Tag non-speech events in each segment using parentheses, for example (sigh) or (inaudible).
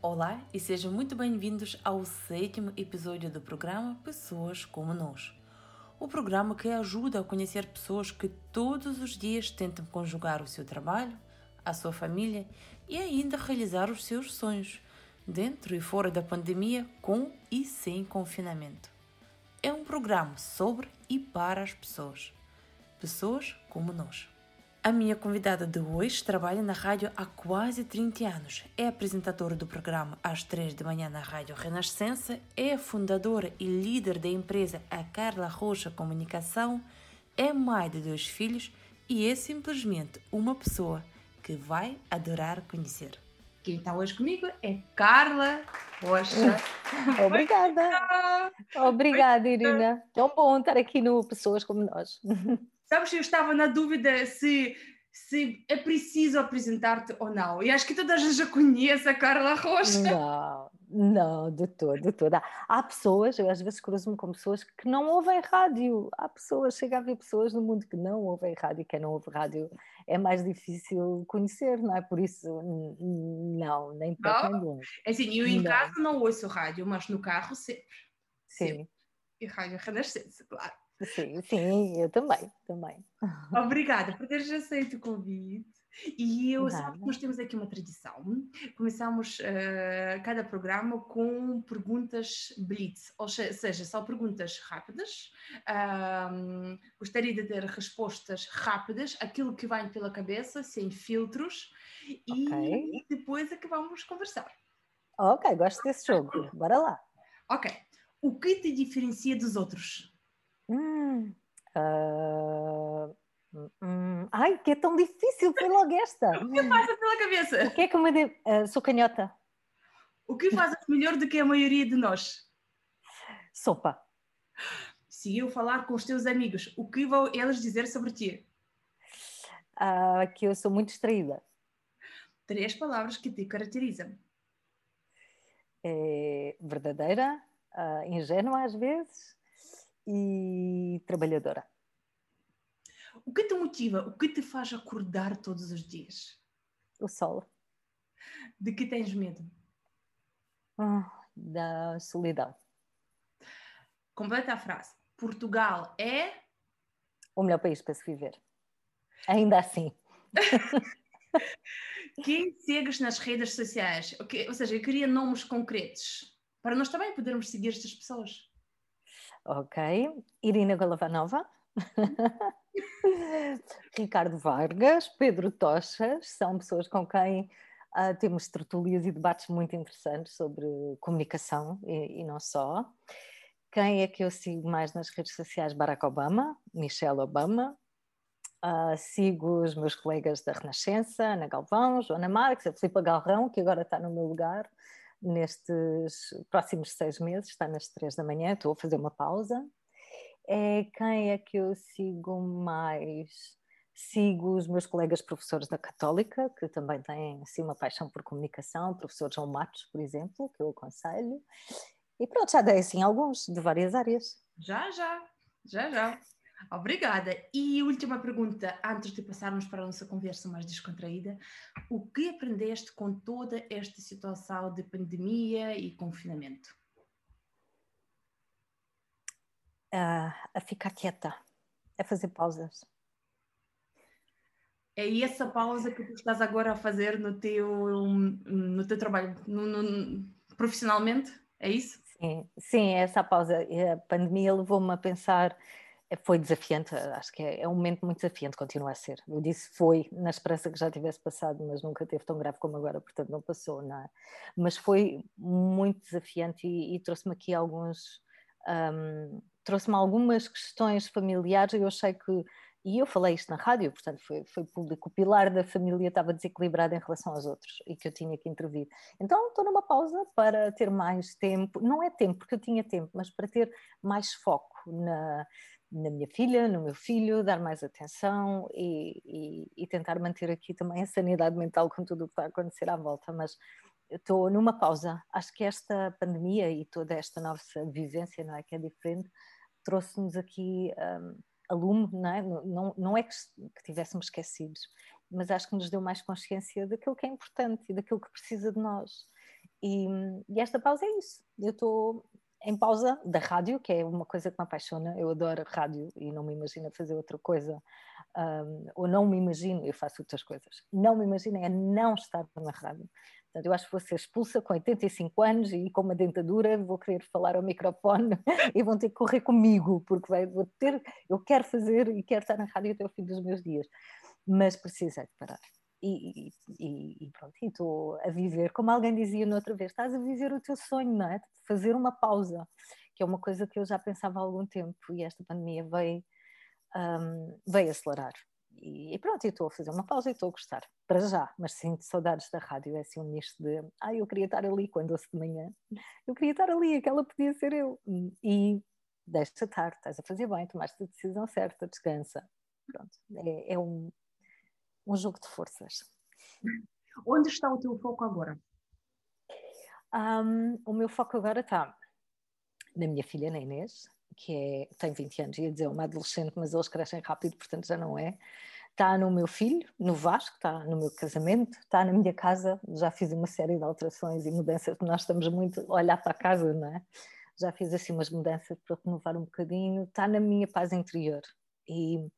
Olá e sejam muito bem-vindos ao sétimo episódio do programa Pessoas como Nós. O programa que ajuda a conhecer pessoas que todos os dias tentam conjugar o seu trabalho, a sua família e ainda realizar os seus sonhos, dentro e fora da pandemia, com e sem confinamento. É um programa sobre e para as pessoas. Pessoas como nós. A minha convidada de hoje trabalha na rádio há quase 30 anos. É apresentadora do programa às 3 da manhã na Rádio Renascença, é fundadora e líder da empresa A Carla Rocha Comunicação, é mãe de dois filhos e é simplesmente uma pessoa que vai adorar conhecer. Quem está hoje comigo é Carla Rocha. (laughs) Obrigada. Obrigada, Irina. Tão bom estar aqui no Pessoas como Nós. (laughs) Sabes, eu estava na dúvida se, se é preciso apresentar-te ou não. E acho que toda a gente já conhece a Carla Rocha. Não, não, de todo, de todo. Há pessoas, eu às vezes cruzo-me com pessoas que não ouvem rádio. Há pessoas, chega a haver pessoas no mundo que não ouvem rádio, quem não ouve rádio é mais difícil conhecer, não é? Por isso, não, nem perto nem longe. É assim, eu em não. casa não ouço rádio, mas no carro sempre. Sim. Sempre. E rádio renascença, claro. Sim, sim, eu também, também. Obrigada por teres aceito o convite. E eu sabe que nós temos aqui uma tradição. Começamos uh, cada programa com perguntas blitz, ou seja, são perguntas rápidas. Um, gostaria de ter respostas rápidas, aquilo que vai pela cabeça, sem filtros, e okay. depois é que vamos conversar. Ok, gosto desse jogo. Bora lá. Ok. O que te diferencia dos outros? Hum, uh, hum, ai, que é tão difícil, foi logo esta. (laughs) o que passa pela cabeça? O que é que me de... Uh, sou canhota. O que fazes (laughs) melhor do que a maioria de nós? Sopa. Se eu falar com os teus amigos, o que vão eles dizer sobre ti? Uh, que eu sou muito distraída. Três palavras que te caracterizam. É verdadeira, uh, ingênua às vezes, e trabalhadora. O que te motiva? O que te faz acordar todos os dias? O sol. De que tens medo? Oh, da solidão. Completa a frase. Portugal é o melhor país para se viver. Ainda assim. (laughs) Quem segues nas redes sociais? Ou seja, eu queria nomes concretos para nós também podermos seguir estas pessoas. Ok. Irina Golavanova. (laughs) Ricardo Vargas, Pedro Tochas, são pessoas com quem uh, temos tertulias e debates muito interessantes sobre comunicação e, e, não só. Quem é que eu sigo mais nas redes sociais? Barack Obama, Michelle Obama. Uh, sigo os meus colegas da Renascença, Ana Galvão, Joana Marques, a Filipa Galrão, que agora está no meu lugar nestes próximos seis meses, está nas três da manhã, estou a fazer uma pausa. É quem é que eu sigo mais? Sigo os meus colegas professores da Católica, que também têm assim, uma paixão por comunicação, o professor João Matos, por exemplo, que eu aconselho. E pronto, já dei assim alguns de várias áreas. Já, já, já, já. Obrigada. E última pergunta, antes de passarmos para a nossa conversa mais descontraída: o que aprendeste com toda esta situação de pandemia e confinamento? Uh, a ficar quieta, a fazer pausas. É essa pausa que tu estás agora a fazer no teu, no teu trabalho, no, no, profissionalmente? É isso? Sim, sim, essa pausa. A pandemia levou-me a pensar foi desafiante, acho que é, é, um momento muito desafiante, continua a ser. Eu disse foi na esperança que já tivesse passado, mas nunca teve tão grave como agora, portanto não passou, não é? Mas foi muito desafiante e, e trouxe-me aqui alguns, um, trouxe-me algumas questões familiares. Eu achei que, e eu falei isto na rádio, portanto foi, foi público, o pilar da família estava desequilibrado em relação aos outros e que eu tinha que intervir. Então estou numa pausa para ter mais tempo, não é tempo, porque eu tinha tempo, mas para ter mais foco na na minha filha, no meu filho, dar mais atenção e, e, e, tentar manter aqui também a sanidade mental com tudo o que está a acontecer à volta. Mas estou numa pausa. Acho que esta pandemia e toda esta nossa vivência, não é, que é diferente, trouxe-nos aqui um, a lume, não é? Não, não é que, que tivéssemos esquecidos, mas acho que nos deu mais consciência daquilo que é importante e daquilo que precisa de nós. E, e esta pausa é isso. Eu estou em pausa da rádio, que é uma coisa que me apaixona. Eu adoro rádio e não me imagino fazer outra coisa. Um, ou não me imagino, eu faço outras coisas. Não me imagino é não estar na rádio. Portanto, eu acho que vou ser expulsa com 85 anos e com uma dentadura, vou querer falar ao microfone (laughs) e vão ter que correr comigo, porque vai, vou ter, eu quero fazer e quero estar na rádio até o fim dos meus dias. Mas precisei de parar. E, e, e, pronto, estou a viver, como alguém dizia noutra vez, estás a viver o teu sonho, não é? Fazer uma pausa, que é uma coisa que eu já pensava há algum tempo e esta pandemia veio, um, veio acelerar. E, e pronto, estou a fazer uma pausa e estou a gostar, para já, mas sinto saudades da rádio, é assim um misto de, ah, eu queria estar ali quando ouço de manhã, eu queria estar ali, aquela podia ser eu, e deixa estar, estás a fazer bem, tomaste a decisão certa, descansa, pronto, é, é um, um jogo de forças. Onde está o teu foco agora? Um, o meu foco agora está na minha filha, na Inês, que é, tem 20 anos, ia dizer uma adolescente, mas eles crescem rápido, portanto já não é. Está no meu filho, no Vasco, está no meu casamento, está na minha casa. Já fiz uma série de alterações e mudanças, nós estamos muito a olhar para a casa, não é? Já fiz assim umas mudanças para renovar um bocadinho. Está na minha paz interior. E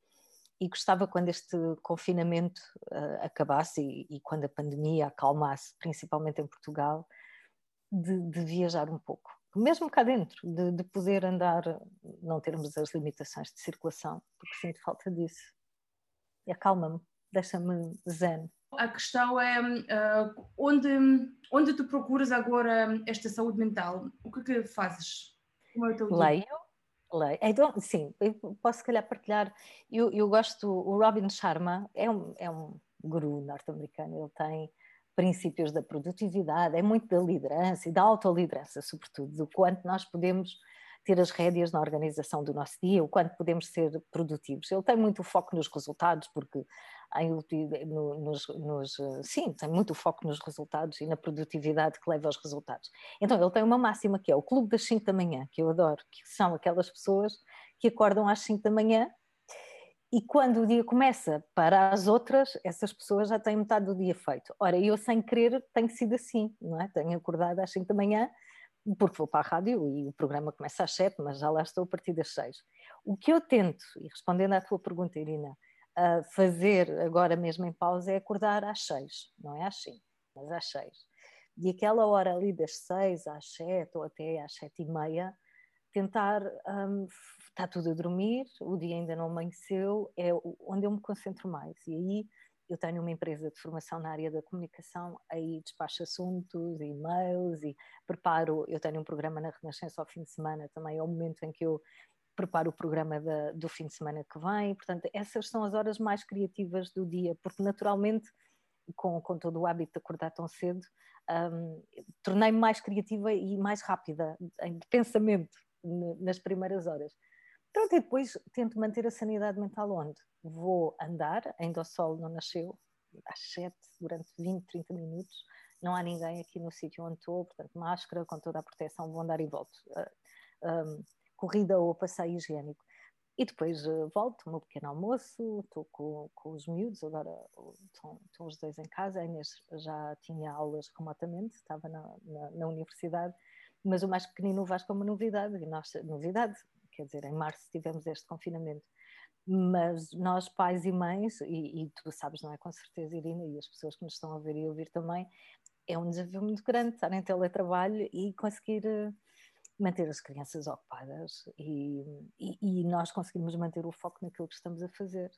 e gostava quando este confinamento uh, acabasse e, e, quando a pandemia acalmasse, principalmente em Portugal, de, de viajar um pouco, mesmo cá dentro, de, de, poder andar, não termos as limitações de circulação, porque sinto falta disso. E acalma-me, deixa-me zen. A questão é uh, onde, onde tu procuras agora esta saúde mental? O que, é que fazes? É Leio, Lei. Então, sim, eu posso se calhar partilhar. Eu, eu gosto, o Robin Sharma é um, é um guru norte-americano, ele tem princípios da produtividade, é muito da liderança e da autoliderança, sobretudo, do quanto nós podemos ter as rédeas na organização do nosso dia, o quanto podemos ser produtivos. Ele tem muito foco nos resultados, porque em, no, nos, nos, sim, tem muito foco nos resultados e na produtividade que leva aos resultados. Então ele tem uma máxima que é o clube das 5 da manhã, que eu adoro, que são aquelas pessoas que acordam às 5 da manhã e quando o dia começa para as outras, essas pessoas já têm metade do dia feito. Ora, eu sem querer tenho sido assim, não é? Tenho acordado às 5 da manhã, porque vou para a rádio e o programa começa às 7, mas já lá estou a partir das 6. O que eu tento, e respondendo à tua pergunta, Irina, fazer agora mesmo em pausa é acordar às 6, não é às 5, mas às 6. E aquela hora ali das 6 às 7 ou até às 7 e meia, tentar, um, está tudo a dormir, o dia ainda não amanheceu, é onde eu me concentro mais. E aí eu tenho uma empresa de formação na área da comunicação, aí despacho assuntos, e-mails e preparo. Eu tenho um programa na Renascença ao fim de semana, também é o momento em que eu preparo o programa da, do fim de semana que vem. Portanto, essas são as horas mais criativas do dia, porque naturalmente, com, com todo o hábito de acordar tão cedo, um, tornei-me mais criativa e mais rápida em pensamento nas primeiras horas. Pronto, e depois tento manter a sanidade mental onde? Vou andar, ainda o sol não nasceu, às 7, durante 20, 30 minutos, não há ninguém aqui no sítio onde estou, portanto, máscara, com toda a proteção, vou andar e volto. Uh, um, corrida ou passeio higiênico. E depois uh, volto, o meu pequeno almoço, estou com, com os miúdos, agora estão, estão, os dois em casa, a Inês já tinha aulas remotamente, estava na, na, na universidade, mas o mais pequenino o Vasco é novidade, e nós, novidade, quer dizer, em março tivemos este confinamento. Mas nós, pais e mães, e, e, tu sabes, não é? Com certeza, Irina, e as pessoas que nos estão a ver e ouvir também, é um desafio muito grande estar em teletrabalho e conseguir uh, manter as crianças ocupadas e, e, e, nós conseguimos manter o foco naquilo que estamos a fazer.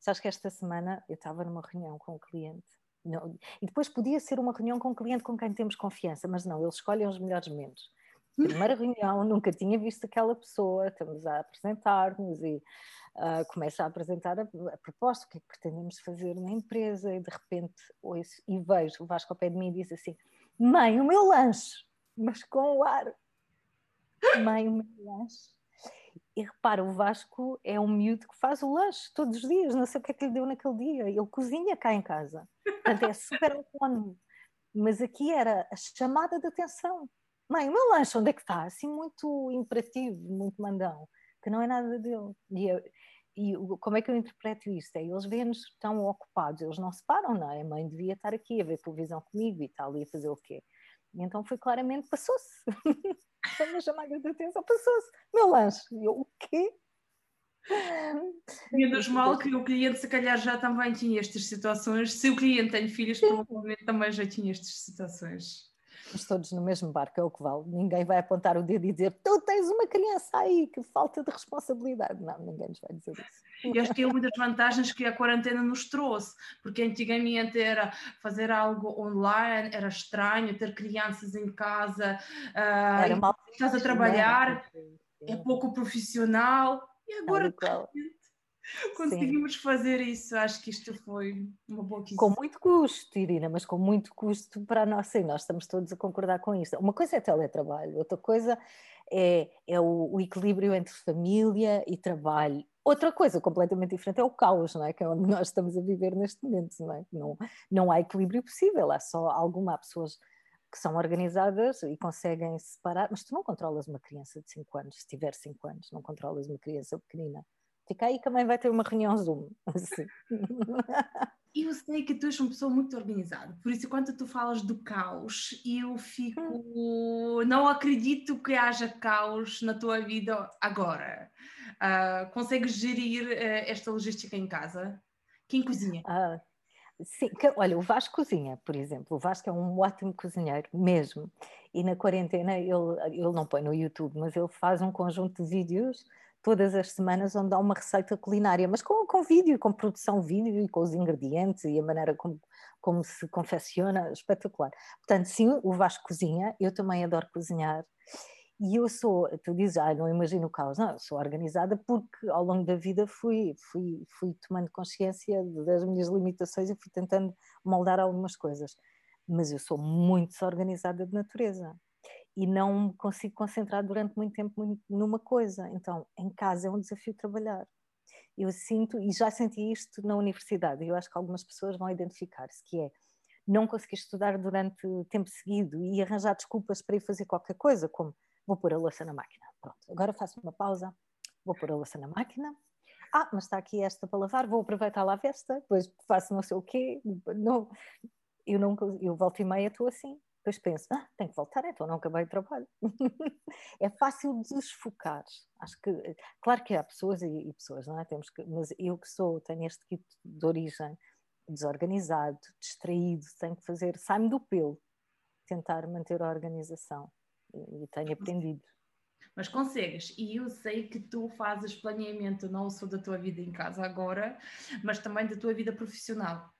Sabes que esta semana eu estava numa reunião com um cliente não, e depois podia ser uma reunião com um cliente com quem temos confiança, mas não, eles escolhem os melhores momentos primeira (laughs) reunião, nunca tinha visto aquela pessoa, estamos a apresentar-nos e uh, começa a apresentar a, a, proposta, o que é que pretendemos fazer na empresa, e de repente ouço e vejo o Vasco ao pé de mim e diz assim: Mãe, o meu lanche, mas com o ar. Mãe, o meu lanche. E repara, o Vasco é um miúdo que faz o lanche todos os dias, não sei o que é que lhe deu naquele dia. Ele cozinha cá em casa, portanto é super autónomo. Mas aqui era a chamada de atenção mãe, o meu lanche onde é que está? Assim, muito imperativo, muito mandão, que não é nada dele. E eu, e como é que eu interpreto isto? É, eles vêm-nos tão ocupados, eles não se param, não é? A mãe devia estar aqui a ver televisão comigo e tal, e a fazer o quê? E então foi claramente, passou-se. (laughs) Foi uma chamada de atenção, passou-se. Meu lanche. E eu, o quê? (laughs) Menos mal que o cliente, se calhar, já também tinha estas situações. Se o cliente tem filhos, provavelmente também já tinha estas situações. Estamos todos no mesmo barco, é o que vale. Ninguém vai apontar o dedo e dizer tu tens uma criança aí, que falta de responsabilidade. Não, ninguém nos vai dizer isso. E acho que é uma das vantagens que a quarentena nos trouxe, porque antigamente era fazer algo online, era estranho, ter crianças em casa, uh, estás a trabalhar, é pouco profissional, e agora (laughs) conseguimos Sim. fazer isso. Acho que isto foi uma boa questão. Com muito custo, Irina, mas com muito custo para nós, e nós estamos todos a concordar com isto. Uma coisa é teletrabalho, outra coisa é, é o, o, equilíbrio entre família e trabalho. Outra coisa completamente diferente é o caos, não é? Que é onde nós estamos a viver neste momento, não é? Não, não há equilíbrio possível, há só alguma pessoas que são organizadas e conseguem separar, mas tu não controlas uma criança de 5 anos, se tiver 5 anos, não controlas uma criança pequenina. Fica aí que a mãe vai ter uma reunião Zoom. (laughs) Assim. Eu sei que tu és uma pessoa muito organizada, por isso quando tu falas do caos, eu fico. Hum. Não acredito que haja caos na tua vida agora. Uh, consegues gerir uh, esta logística em casa? Quem cozinha? Uh, sim, que, olha, o Vasco cozinha, por exemplo. O Vasco é um ótimo cozinheiro, mesmo. E na quarentena ele, ele não põe no YouTube, mas ele faz um conjunto de vídeos todas as semanas onde há uma receita culinária, mas com, com vídeo, com produção vídeo e com os ingredientes e a maneira como, como se confecciona, espetacular. Portanto, sim, o Vasco cozinha, eu também adoro cozinhar. E eu sou, tu dizes, ah, não imagino o caos. Não, eu sou organizada porque ao longo da vida fui, fui, fui tomando consciência das minhas limitações e fui tentando moldar algumas coisas. Mas eu sou muito desorganizada de natureza e não consigo concentrar durante muito tempo numa coisa. Então, em casa é um desafio trabalhar. Eu sinto, e já senti isto na universidade, eu acho que algumas pessoas vão identificar-se, que é não conseguir estudar durante tempo seguido e arranjar desculpas para ir fazer qualquer coisa, como vou pôr a louça na máquina. Pronto, agora faço uma pausa, vou pôr a louça na máquina. Ah, mas está aqui esta para lavar, vou aproveitar lá a festa, depois faço não sei o quê. Não, eu, não, eu volto e meia estou assim. Depois penso, ah, tenho que voltar, então não acabei o trabalho. (laughs) é fácil desfocar. Acho que, claro que há pessoas e, e, pessoas, não é? Temos que, mas eu que sou, tenho este tipo de origem desorganizado, distraído, tenho que fazer, sai-me do pelo, tentar manter a organização e, e tenho aprendido. Mas consegues, e eu sei que tu fazes planeamento não só da tua vida em casa agora, mas também da tua vida profissional.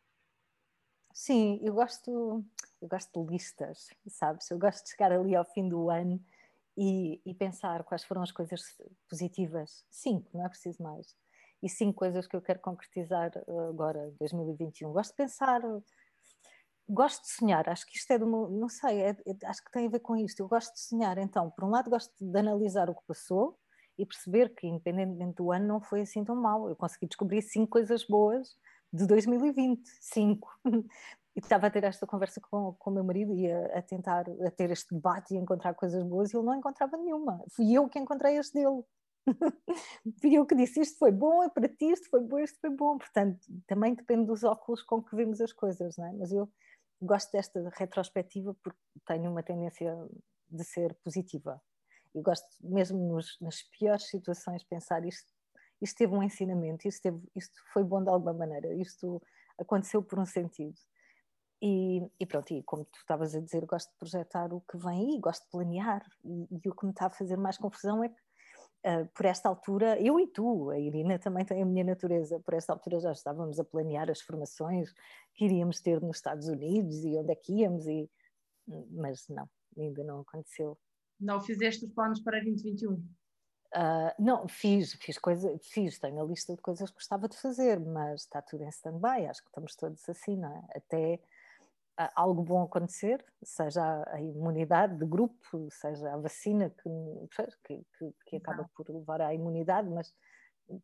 Sim, eu gosto, eu gosto de listas, sabes? Eu gosto de chegar ali ao fim do ano e, e, pensar quais foram as coisas positivas. Cinco, não é preciso mais. E cinco coisas que eu quero concretizar eh, agora, 2021. Gosto de pensar, gosto de sonhar. Acho que isto é do meu, não sei, é, é, acho que tem a ver com isto. Eu gosto de sonhar. Então, por um lado, gosto de analisar o que passou e perceber que, independentemente do ano, não foi assim tão mal. Eu consegui descobrir cinco coisas boas de 2025. (laughs) E estava a ter esta conversa com, o meu marido e a, a, tentar a ter este debate e encontrar coisas boas e ele não encontrava nenhuma. Fui eu que encontrei este dele. (laughs) Fui eu que disse isto foi bom, é para ti, isto foi bom, isto foi bom. Portanto, também depende dos óculos com que vemos as coisas, não é? Mas eu gosto desta retrospectiva porque tenho uma tendência de ser positiva. Eu gosto mesmo nos, nas piores situações pensar isto isto teve um ensinamento, isto, teve, isto foi bom de alguma maneira, isto aconteceu por um sentido. E, e, pronto, e como tu estavas a dizer, gosto de projetar o que vem aí, gosto de planear. E, e o que me está a fazer mais confusão é que, uh, por esta altura, eu e tu, a Irina também tem a minha natureza, por esta altura já estávamos a planear as formações que iríamos ter nos Estados Unidos e onde é que íamos, e, mas não, ainda não aconteceu. Não fizeste os planos para 2021? Uh, não, fiz, fiz coisa, fiz, tenho a lista de coisas que gostava de fazer, mas está tudo em stand-by, acho que estamos todos assim, não é? Até uh, algo bom acontecer, seja a, a, imunidade de grupo, seja a vacina que, que, que, acaba por levar à imunidade, mas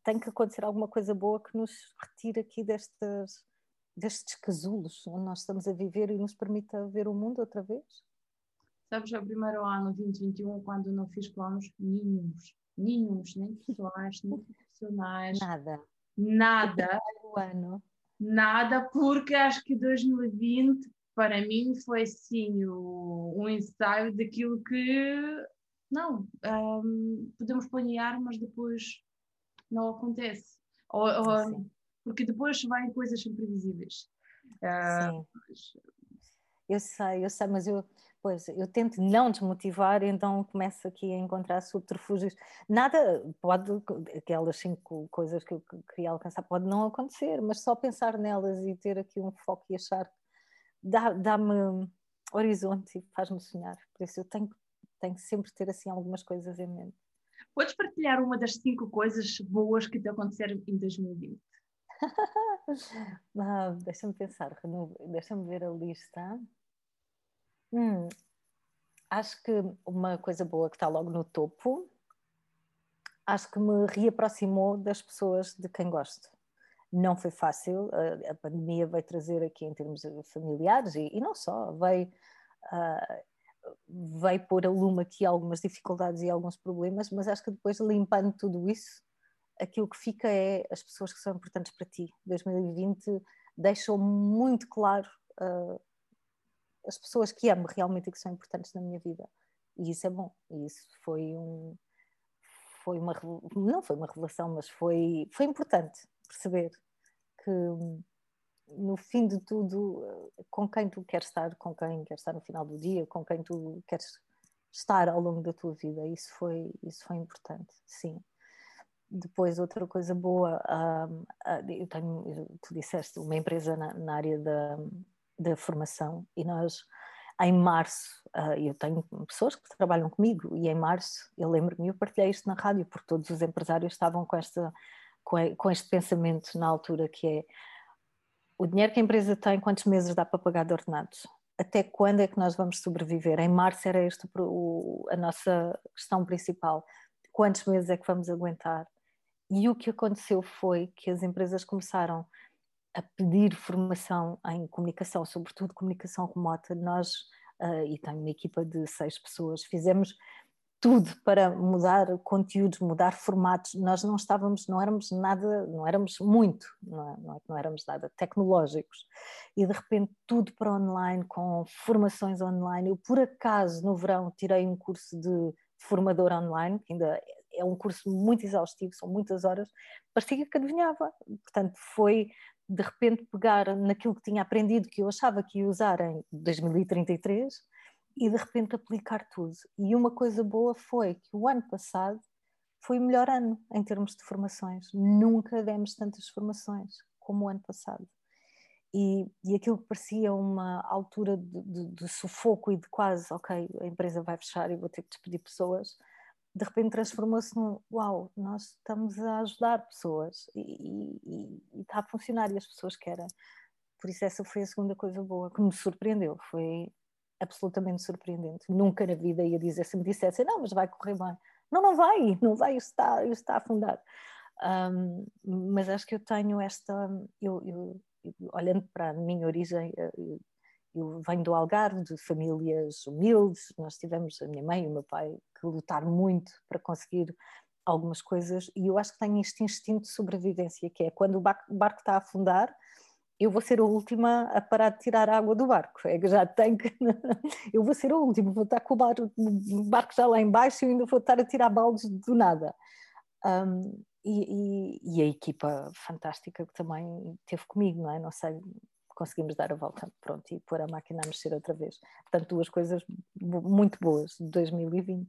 tem que acontecer alguma coisa boa que nos retire aqui destes, destes casulos onde nós estamos a viver e nos permita ver o mundo outra vez. Sabes, é o primeiro ano 2021 quando não fiz planos nenhums nenhums, nem pessoais, nem profissionais. Nada. Nada. ano. Nada, porque acho que 2020 para mim foi sim o, um ensaio daquilo que não um, podemos planear, mas depois não acontece. Ou, ou, porque depois vêm coisas imprevisíveis. Uh, eu sei, eu sei, mas eu, pois, eu tento não desmotivar, então começo aqui a encontrar subterfúgios. Nada pode, aquelas cinco coisas que eu queria alcançar, pode não acontecer, mas só pensar nelas e ter aqui um foco e achar dá-me dá horizonte e faz-me sonhar. Por isso eu tenho, tenho que sempre ter assim algumas coisas em mente. Podes partilhar uma das cinco coisas boas que te aconteceram em 2020? (laughs) ah, deixa-me pensar, deixa-me ver a lista. Hum, acho que uma coisa boa que está logo no topo, acho que me reaproximou das pessoas de quem gosto. Não foi fácil, a, a pandemia veio trazer aqui em termos familiares e, e não só, veio, uh, veio pôr a lume aqui algumas dificuldades e alguns problemas, mas acho que depois limpando tudo isso, aquilo que fica é as pessoas que são importantes para ti. 2020 deixou muito claro uh, as pessoas que amo realmente e que são importantes na minha vida. E isso é bom. E isso foi um foi uma não foi uma revelação, mas foi foi importante perceber que no fim de tudo com quem tu queres estar, com quem queres estar no final do dia, com quem tu queres estar ao longo da tua vida. Isso foi isso foi importante, sim. Depois, outra coisa boa, eu tenho, tu disseste, uma empresa na, na área da, da formação e nós em março, uh, eu tenho pessoas que trabalham comigo e em março, eu lembro-me, eu partilhei isto na rádio porque todos os empresários estavam com, esta, com, este pensamento na altura que é o dinheiro que a empresa tem, quantos meses dá para pagar de ordenados? Até quando é que nós vamos sobreviver? Em março era este o, a nossa questão principal. Quantos meses é que vamos aguentar? E o que aconteceu foi que as empresas começaram pedir formação em comunicação, sobretudo comunicação remota. Nós, uh, e tenho uma equipa de seis pessoas, fizemos tudo para mudar conteúdos, mudar formatos. Nós não estávamos, não éramos nada, não éramos muito, não, é, não, é, não éramos nada tecnológicos. E de repente tudo para online, com formações online. Eu, por acaso, no verão, tirei um curso de formador online, que ainda é um curso muito exaustivo, são muitas horas, parecia que adivinhava. Portanto, foi de repente pegar naquilo que tinha aprendido, que eu achava que ia usar em 2033, e de repente aplicar tudo. E uma coisa boa foi que o ano passado foi o melhor ano em termos de formações. Nunca demos tantas formações como o ano passado. E, e aquilo que parecia uma altura de, de, de sufoco e de quase, ok, a empresa vai fechar e vou ter que despedir pessoas, de repente transformou-se num uau, nós estamos a ajudar pessoas e, e, e, está a funcionar e as pessoas querem. Por isso, essa foi a segunda coisa boa que me surpreendeu. Foi absolutamente surpreendente. Nunca na vida ia dizer, se me dissessem, não, mas vai correr bem. Não, não vai, não vai, isso está, isso está a afundar. Um, mas acho que eu tenho esta, eu, eu, olhando para a minha origem, eu, eu venho do Algarve, de famílias humildes, nós tivemos, a minha mãe e o meu pai, que lutar muito para conseguir algumas coisas, e eu acho que tenho este instinto de sobrevivência, que é quando o barco, está a afundar, eu vou ser a última a parar de tirar a água do barco. É que já tenho que. (laughs) eu vou ser a última, vou estar com o barco, o barco já lá embaixo e ainda vou estar a tirar baldes do nada. Um, e, e, e, a equipa fantástica que também teve comigo, não é? Não sei, conseguimos dar a volta, pronto, e pôr a máquina a mexer outra vez. Portanto, duas coisas muito boas de 2020.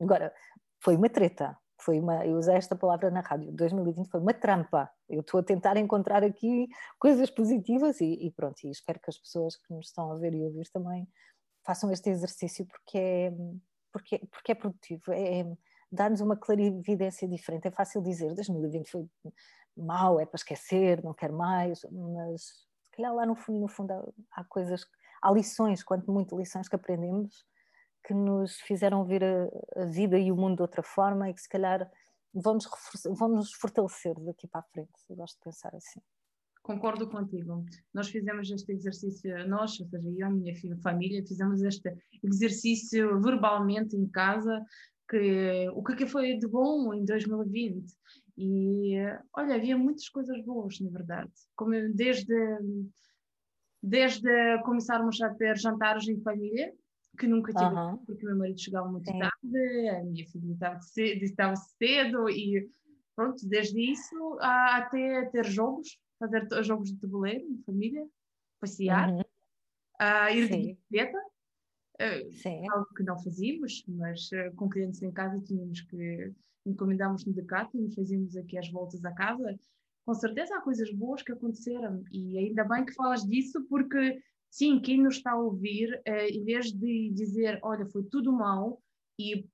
Agora, foi uma treta, foi uma, eu usei esta palavra na rádio, 2020 foi uma trampa. Eu estou a tentar encontrar aqui coisas positivas e, e, pronto, e espero que as pessoas que nos estão a ver e ouvir também façam este exercício porque é, porque, porque é produtivo, é, é dá-nos uma clarividência diferente. É fácil dizer 2020 foi mau, é para esquecer, não quero mais, mas calhar lá no fundo, no fundo há, há coisas, há lições, quanto muito lições que aprendemos que nos fizeram ver a, a, vida e o mundo de outra forma e que se calhar vamos, vamos nos fortalecer daqui para a frente. Eu gosto de pensar assim. Concordo contigo. Nós fizemos este exercício, nós, ou seja, eu e a minha família, fizemos este exercício verbalmente em casa, que o que, que foi de bom em 2020 E olha, havia muitas coisas boas, na verdade. Como desde, desde começarmos a ter jantares em família, que nunca tive, uhum. porque meu marido chegava muito Sim. tarde, a minha filha estava cedo, estava cedo e pronto, desde isso até ter jogos, fazer jogos de tabuleiro em família, passear, uhum. uh, ir Sim. de bicicleta, uh, algo que não fazíamos, mas uh, com clientes em casa tínhamos que encomendámos no e fazíamos aqui as voltas à casa. Com certeza há coisas boas que aconteceram e ainda bem que falas disso porque sim, quem nos está a ouvir, em vez de dizer, olha, foi tudo mal e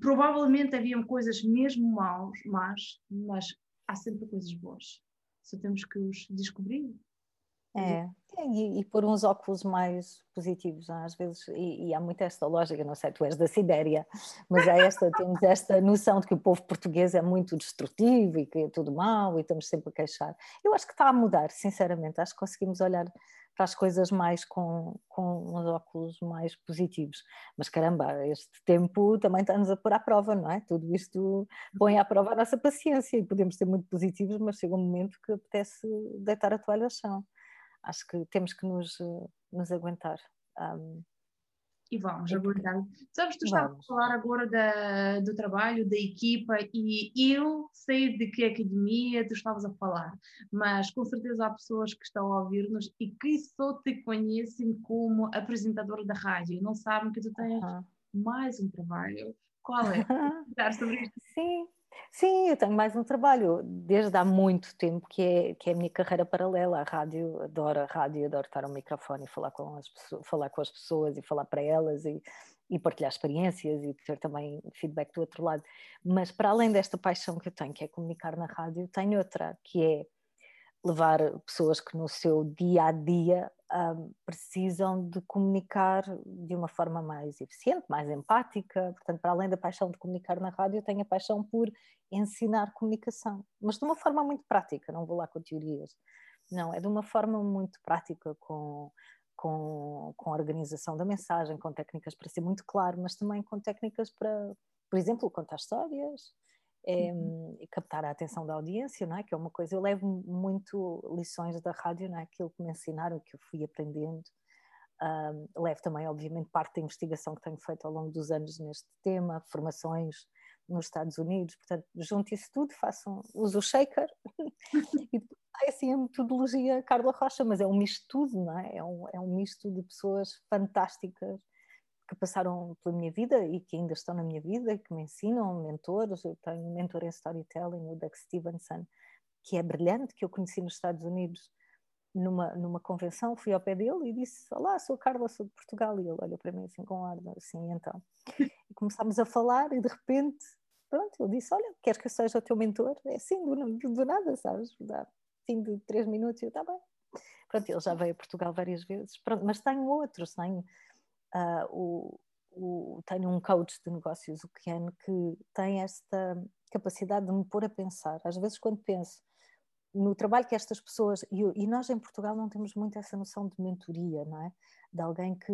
provavelmente haviam coisas mesmo maus, más, mas há sempre coisas boas. Só temos que os descobrir. É, e, e por uns óculos mais positivos, é? às vezes, e, e, há muito esta lógica, não sei, tu és da Sibéria, mas há esta, (laughs) temos esta noção de que o povo português é muito destrutivo e que é tudo mau e estamos sempre a queixar. Eu acho que está a mudar, sinceramente, acho que conseguimos olhar para as coisas mais com, com uns óculos mais positivos. Mas caramba, este tempo também está-nos a pôr à prova, não é? Tudo isto põe à prova a nossa paciência e podemos ser muito positivos, mas chega um momento que apetece deitar a toalha ao chão. Acho que temos que nos, nos aguentar. Um, e vamos aguardar. Sabes, tu estavas a falar agora da, do trabalho, da equipa, e eu sei de que academia tu estavas a falar, mas com certeza há pessoas que estão a ouvir-nos e que só te conhecem como apresentadora da rádio, não sabem que tu tens mais um trabalho. Qual é? (laughs) sobre isto? Sim, Sim, eu tenho mais um trabalho desde há muito tempo que é, que é a minha carreira paralela. A rádio, adoro a rádio, adoro estar ao microfone e falar com as pessoas, falar com as pessoas e falar para elas e, e partilhar experiências e ter também feedback do outro lado. Mas para além desta paixão que eu tenho, que é comunicar na rádio, tenho outra, que é levar pessoas que no seu dia a dia um, precisam de comunicar de uma forma mais eficiente, mais empática. Portanto, para além da paixão de comunicar na rádio, eu tenho a paixão por ensinar comunicação, mas de uma forma muito prática, não vou lá com teorias. Não, é de uma forma muito prática, com, com, com a organização da mensagem, com técnicas para ser muito claro, mas também com técnicas para, por exemplo, contar histórias, é, captar a atenção da audiência, não é? Que é uma coisa, eu levo muito lições da rádio, não é? Aquilo que me ensinaram, que eu fui aprendendo. Um, levo também, obviamente, parte da investigação que tenho feito ao longo dos anos neste tema, formações nos Estados Unidos, portanto, junto isso tudo, faço um, uso o shaker (laughs) e é assim a metodologia Carla Rocha, mas é um misto tudo, não é? É um, é um misto de pessoas fantásticas que passaram pela minha vida e que ainda estão na minha vida, que me ensinam, mentores. Eu tenho um mentor em storytelling, o Doug Stevenson, que é brilhante, que eu conheci nos Estados Unidos numa, numa convenção. Fui ao pé dele e disse: Olá, sou Carla, sou de Portugal. E ele olhou para mim assim com ar, assim, então. E começámos a falar e de repente, pronto, eu disse: Olha, queres que eu seja o teu mentor? É assim, do, do nada, sabes? Dá fim de três minutos e eu, está bem. Pronto, ele já veio a Portugal várias vezes, pronto, mas tenho outros, tenho uh, o, o, tenho um coach de negócios, o Ken, que tem esta capacidade de me pôr a pensar. Às vezes, quando penso no trabalho que estas pessoas, e, e, nós em Portugal não temos muito essa noção de mentoria, não é? De alguém que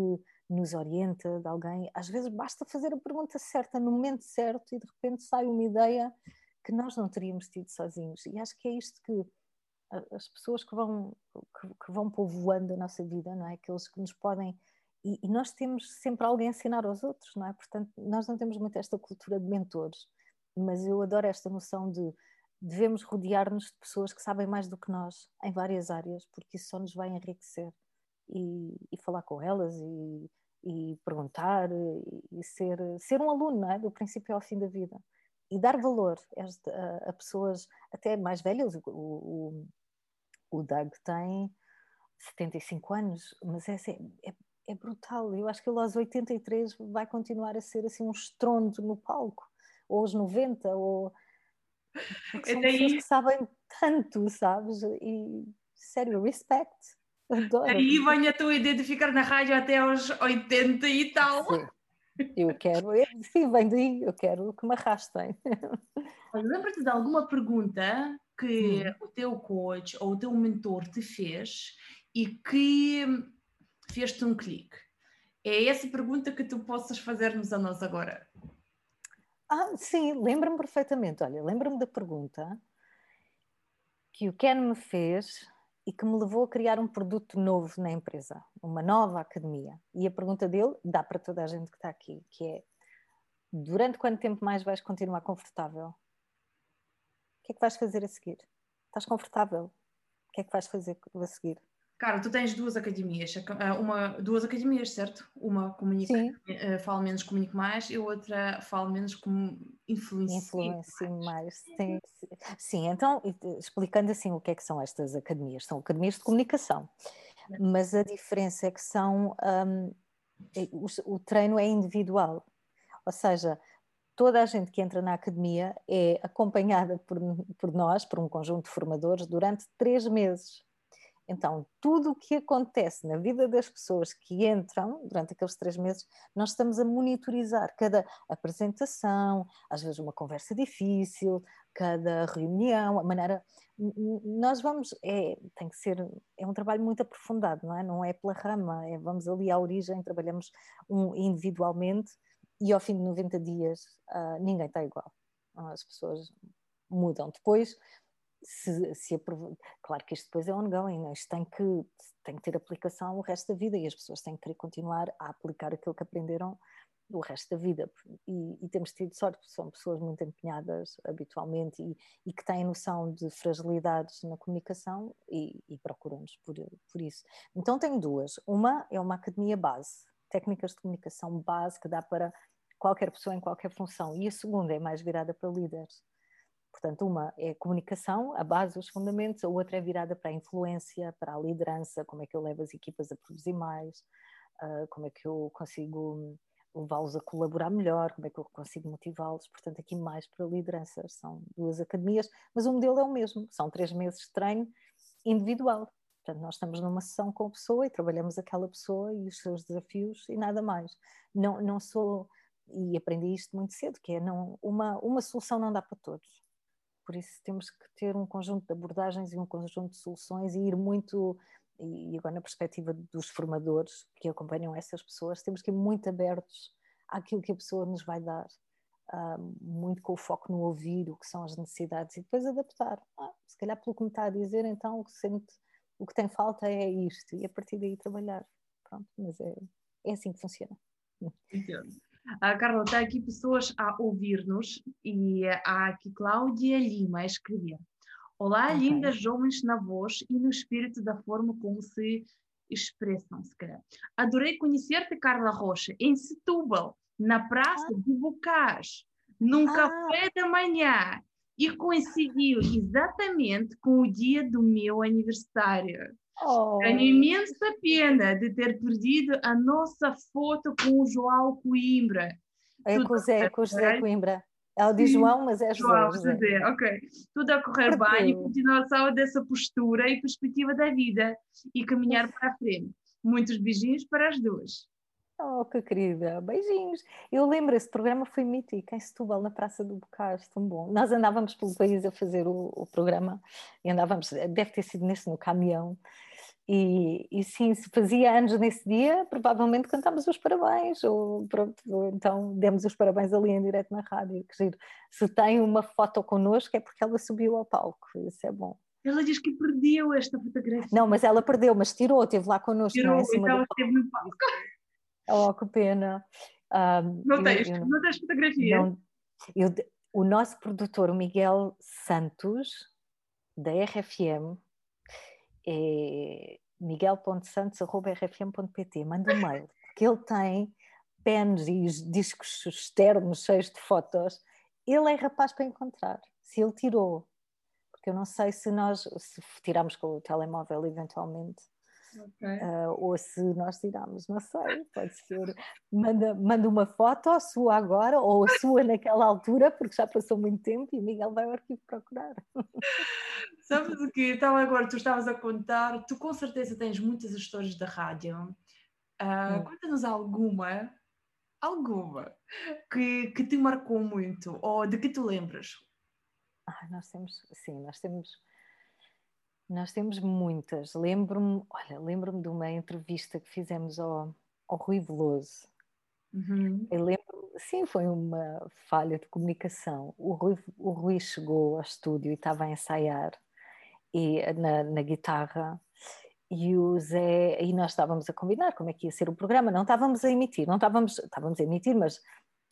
nos orienta, de alguém. Às vezes basta fazer a pergunta certa no momento certo e de repente sai uma ideia que nós não teríamos tido sozinhos. E acho que é isto que as pessoas que vão, que, que vão povoando a nossa vida, não é? Aqueles que nos podem e, e, nós temos sempre alguém a ensinar aos outros, não é? Portanto, nós não temos muito esta cultura de mentores, mas eu adoro esta noção de devemos rodear-nos de pessoas que sabem mais do que nós em várias áreas, porque isso só nos vai enriquecer e, e falar com elas e, e perguntar e, ser, ser um aluno, não é? Do princípio ao fim da vida e dar valor a, a pessoas até mais velhas. O, o, o Doug tem 75 anos, mas é, é, é brutal. Eu acho que ele aos 83 vai continuar a ser assim um estrondo no palco, ou aos 90, ou porque (laughs) são daí... pessoas que sabem tanto, sabes? E sério, respect. Adoro. Aí vem a tua ideia de ficar na rádio até aos 80 e tal. Sim. Eu quero, sim, vem daí, eu quero que me arrastem. (laughs) Lembra-te de alguma pergunta que hum. o teu coach ou o teu mentor te fez e que fez-te um clique? É essa pergunta que tu possas fazer-nos a nós agora. Ah, sim, lembro-me perfeitamente. Olha, lembro-me da pergunta que o Ken me fez e que me levou a criar um produto novo na empresa, uma nova academia. E a pergunta dele dá para toda a gente que está aqui, que é durante quanto tempo mais vais continuar confortável? O que é que vais fazer a seguir? Estás confortável? O que é que vais fazer a seguir? Cara, tu tens duas academias, eh, uma, duas academias, certo? Uma comunica, uh, fala menos, comunique mais, e outra fala menos, como influencia, influencia mais. mais. Sim, sim, então, explicando assim o que é que são estas academias, são academias de comunicação, mas a diferença é que são, um, o, o treino é individual, ou seja, toda a gente que entra na academia é acompanhada por, por nós, por um conjunto de formadores, durante três meses. Então, tudo o que acontece na vida das pessoas que entram durante aqueles três meses, nós estamos a monitorizar cada apresentação, às vezes uma conversa difícil, cada reunião, a maneira. Nós vamos, é, tem que ser, é um trabalho muito aprofundado, não é? Não é pela rama, é, vamos ali à origem, trabalhamos um, individualmente e ao fim de 90 dias uh, ninguém está igual. As pessoas mudam. Depois se, se claro que isto depois é ongoing, né? isto tem que, tem que ter aplicação o resto da vida e as pessoas têm que querer continuar a aplicar aquilo que aprenderam o resto da vida e, e temos tido sorte porque são pessoas muito empenhadas habitualmente e, e que têm noção de fragilidades na comunicação e, e procuram-nos por, por isso. Então tenho duas, uma é uma academia base, técnicas de comunicação base que dá para qualquer pessoa em qualquer função e a segunda é mais virada para líderes Portanto, uma é comunicação, a base, os fundamentos, a outra é virada para a influência, para a liderança, como é que eu levo as equipas a produzir mais, uh, como é que eu consigo levá-los a colaborar melhor, como é que eu consigo motivá-los. Portanto, aqui mais para lideranças. São duas academias, mas o modelo é o mesmo. São três meses de treino individual. Portanto, nós estamos numa sessão com a pessoa e trabalhamos aquela pessoa e os seus desafios e nada mais. Não, não sou, e aprendi isto muito cedo, que é não, uma, uma solução não dá para todos. Por isso temos que ter um conjunto de abordagens e um conjunto de soluções e ir muito, e agora na perspectiva dos formadores que acompanham essas pessoas, temos que ir muito abertos àquilo que a pessoa nos vai dar. Uh, muito com o foco no ouvir o que são as necessidades e depois adaptar. Ah, se calhar pelo que me está a dizer, então o que, sente, o que tem falta é isto, e a partir daí trabalhar. Pronto, mas é, é assim que funciona. Entendo. Uh, Carla, está aqui pessoas a ouvir-nos e há aqui Cláudia Lima a escrever. Olá, okay. lindas jovens na voz e no espírito da forma como se expressam, se calhar. Adorei conhecer-te, Carla Rocha, em Setúbal, na Praça ah. de Bocage, num ah. café da manhã, e coincidiu exatamente com o dia do meu aniversário. Oh. Tenho imensa pena de ter perdido a nossa foto com o João Coimbra. É com o Zé, com o José Coimbra. É o de João, mas é José. João, José. José. ok. Tudo a correr Porque... bem e continuação dessa postura e perspectiva da vida e caminhar para a frente. Muitos beijinhos para as duas. Oh, que querida, beijinhos. Eu lembro, esse programa foi mítico em Setúbal, na Praça do Bocage, tão bom. Nós andávamos pelo país a fazer o, o programa e andávamos, deve ter sido nesse, no caminhão, e, e, sim, se fazia anos nesse dia, provavelmente cantámos os parabéns, ou pronto, ou então demos os parabéns ali em direto na rádio. Que giro. Se tem uma foto connosco é porque ela subiu ao palco, isso é bom. Ela diz que perdeu esta fotografia. Não, mas ela perdeu, mas tirou, esteve lá connosco. Tirou, não é? então esteve no palco. Oh, que pena. Um, não, tens, eu, não tens fotografia? Não, eu, o nosso produtor, o Miguel Santos, da RFM, é miguel.santos.rfm.pt, manda um mail, porque ele tem pens e discos externos cheios de fotos, ele é rapaz para encontrar, se ele tirou, porque eu não sei se nós, se tiramos com o telemóvel eventualmente, Okay. Uh, ou se nós tiramos, não sei, pode ser. Manda, manda uma foto, a sua agora, ou a sua naquela altura, porque já passou muito tempo e Miguel vai ao arquivo procurar. (laughs) Sabes o que? Então, agora tu estavas a contar, tu com certeza tens muitas histórias da rádio. Uh. Conta-nos alguma, alguma, que, que te marcou muito, ou de que tu lembras? Ah, nós temos, sim, nós temos nós temos muitas. Lembro-me, olha, lembro-me de uma entrevista que fizemos ao, ao Rui Veloso. Uhum. Eu lembro, sim, foi uma falha de comunicação. O Rui, o Rui chegou ao estúdio e estava a ensaiar e, na, na guitarra e o Zé, e nós estávamos a combinar como é que ia ser o programa, não estávamos a emitir, não estávamos, estávamos a emitir, mas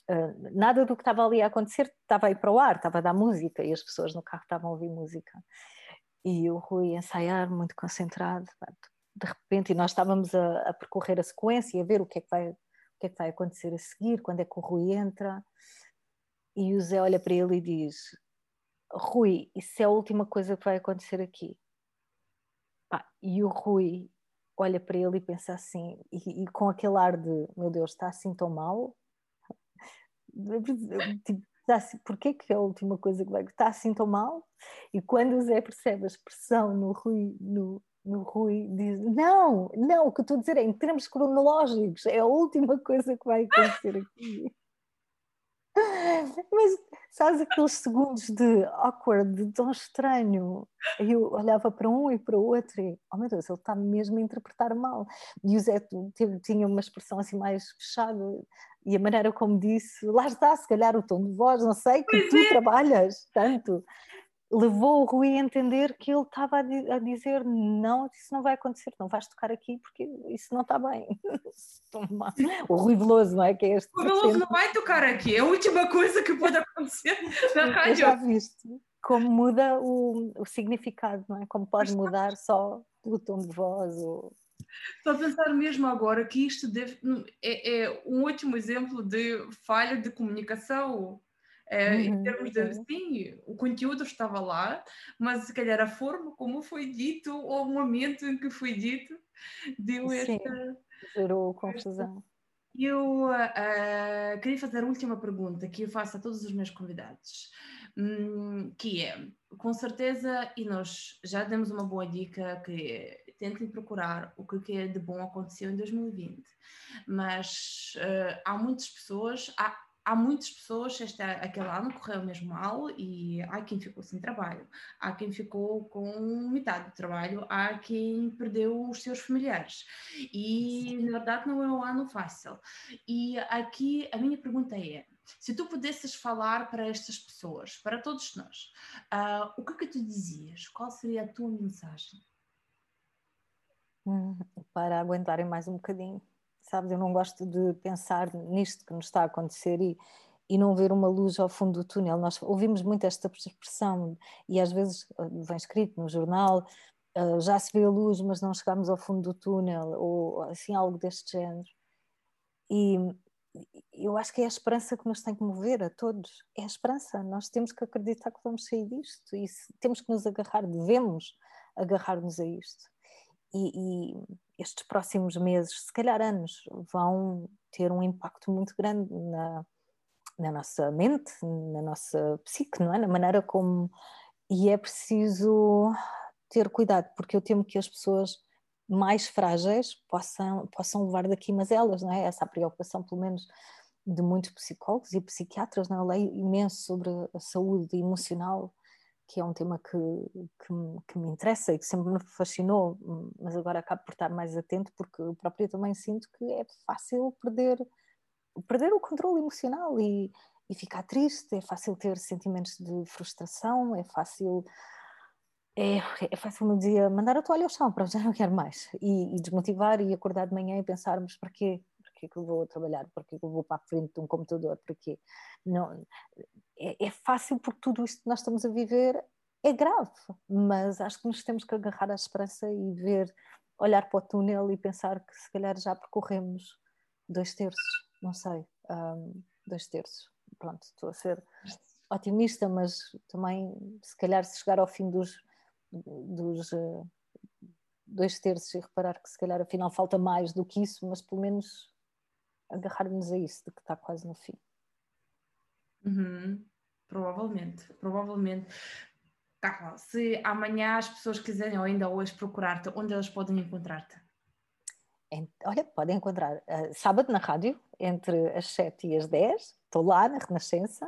uh, nada do que estava ali a acontecer estava aí para o ar, estava a dar música e as pessoas no carro estavam a ouvir música. E o Rui ensaiar, muito concentrado, de repente, e nós estávamos a, a, percorrer a sequência a ver o que, é que vai, o que é que vai acontecer a seguir, quando é que o Rui entra, e o Zé olha para ele e diz: Rui, isso é a última coisa que vai acontecer aqui. E o Rui olha para ele e pensa assim, e, e, com aquele ar de: Meu Deus, está assim tão mal? (laughs) tipo, está assim, porquê que é a última coisa que vai. Está assim tão mal? E quando o Zé percebe a expressão no Rui, no, no Rui diz: Não, não, o que estou a dizer é em termos cronológicos, é a última coisa que vai acontecer aqui. Mas sabes aqueles segundos de awkward, de tão estranho? Eu olhava para um e para o outro e, oh meu Deus, ele está mesmo a interpretar mal. E o Zé tinha uma expressão assim mais fechada e a maneira como disse, lá está, se calhar o tom de voz, não sei, que pois tu é. trabalhas tanto levou o Rui a entender que ele estava a, dizer não, isso não vai acontecer, não vais tocar aqui porque isso não está bem. (laughs) o Rui Veloso, não é? Que é este o Veloso não vai tocar aqui, é a última coisa que pode acontecer na rádio. Já viste como muda o, o significado, não é? Como pode mudar só pelo tom de voz ou... Estou a pensar mesmo agora que isto deve, é, é um ótimo exemplo de falha de comunicação é, uhum, em termos de, uhum. sim, o conteúdo estava lá, mas se calhar a forma como foi dito ou o momento em que foi dito deu sim, esta... gerou confusão. Eu uh, queria fazer a última pergunta que eu faço a todos os meus convidados, um, que é, com certeza, e nós já demos uma boa dica, que é, tentem procurar o que é de bom aconteceu em 2020, mas uh, há muitas pessoas, há, há muitas pessoas, este, aquele ano correu mesmo mal e há quem ficou sem trabalho, há quem ficou com metade do trabalho, há quem perdeu os seus familiares. E na verdade não é um ano fácil. E aqui a minha pergunta é: se tu pudesses falar para estas pessoas, para todos nós, uh, o que é que tu dizias? Qual seria a tua mensagem? Hum, para aguentarem mais um bocadinho sabes? Eu não gosto de pensar nisto que nos está a acontecer e, e não ver uma luz ao fundo do túnel. Nós ouvimos muito esta expressão e às vezes eh, vem escrito no jornal, uh, já se vê a luz, mas não chegamos ao fundo do túnel, ou assim algo deste género. E eu acho que é a esperança que nos tem que mover a todos. É a esperança. Nós temos que acreditar que vamos sair disto e temos que nos agarrar, devemos agarrar-nos a isto. E, e, estes próximos meses, se calhar anos, vão ter um impacto muito grande na, na nossa mente, na nossa psique, não é? Na maneira como. E é preciso ter cuidado, porque eu temo que as pessoas mais frágeis possam, possam levar daqui elas, não é? Essa a preocupação, pelo menos, de muitos psicólogos e psiquiatras, não é? Eu leio imenso sobre a saúde emocional que é um tema que, que, que, me interessa e que sempre me fascinou, mas agora acabo por estar mais atento porque eu própria também sinto que é fácil perder, perder o controle emocional e, e ficar triste, é fácil ter sentimentos de frustração, é fácil é, é fácil me dizer mandar a toalha ao chão, para já não quero mais e, e, desmotivar e acordar de manhã e pensarmos para quê? Para que eu vou trabalhar? Para que eu vou para a frente de um computador? Para quê? Não, é, é fácil porque tudo isto que nós estamos a viver é grave, mas acho que nos temos que agarrar à esperança e ver, olhar para o túnel e pensar que se calhar já percorremos dois terços, não sei, um, dois terços. Pronto, estou a ser otimista, mas também se calhar se chegar ao fim dos, dos uh, dois terços e reparar que se calhar afinal falta mais do que isso, mas pelo menos agarrar-nos a isso, de que está quase no fim. Uhum. Provavelmente, provavelmente. Carla, se amanhã as pessoas quiserem ou ainda hoje procurar-te, onde elas podem encontrar-te? Olha, podem encontrar uh, sábado na rádio, entre as 7 e as 10, estou lá na Renascença,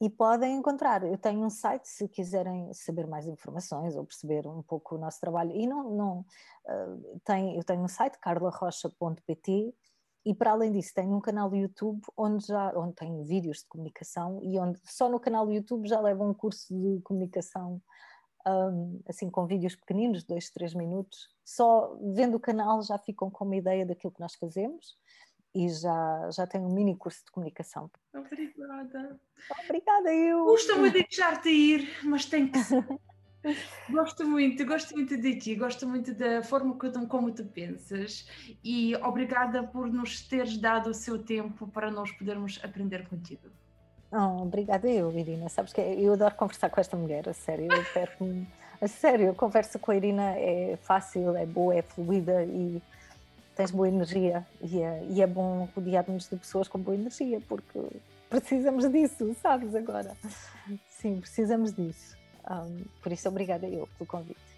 e podem encontrar. Eu tenho um site se quiserem saber mais informações ou perceber um pouco o nosso trabalho. E não, não uh, tem, eu tenho um site, carlarocha.pt, e para além disso, tenho um canal do YouTube onde já onde tenho vídeos de comunicação e onde só no canal do YouTube já levo um curso de comunicação um, assim com vídeos pequeninos, dois, três minutos. Só vendo o canal já ficam com uma ideia daquilo que nós fazemos e já, já tenho um mini curso de comunicação. Obrigada. Obrigada, eu. Gosto muito de deixar-te ir, mas tem que ser. (laughs) gosto muito, gosto muito de ti, gosto muito da forma como tu pensas e obrigada por nos teres dado o seu tempo para nós podermos aprender contigo. Oh, obrigada eu, Irina. Sabes que eu adoro conversar com esta mulher, a sério. Eu perco a sério, a conversa com a Irina é fácil, é boa, é fluida e tens boa energia. E é, e é bom de pessoas com boa energia, porque precisamos disso, sabes agora? Sim, precisamos disso. Um, por isso, obrigada eu pelo convite.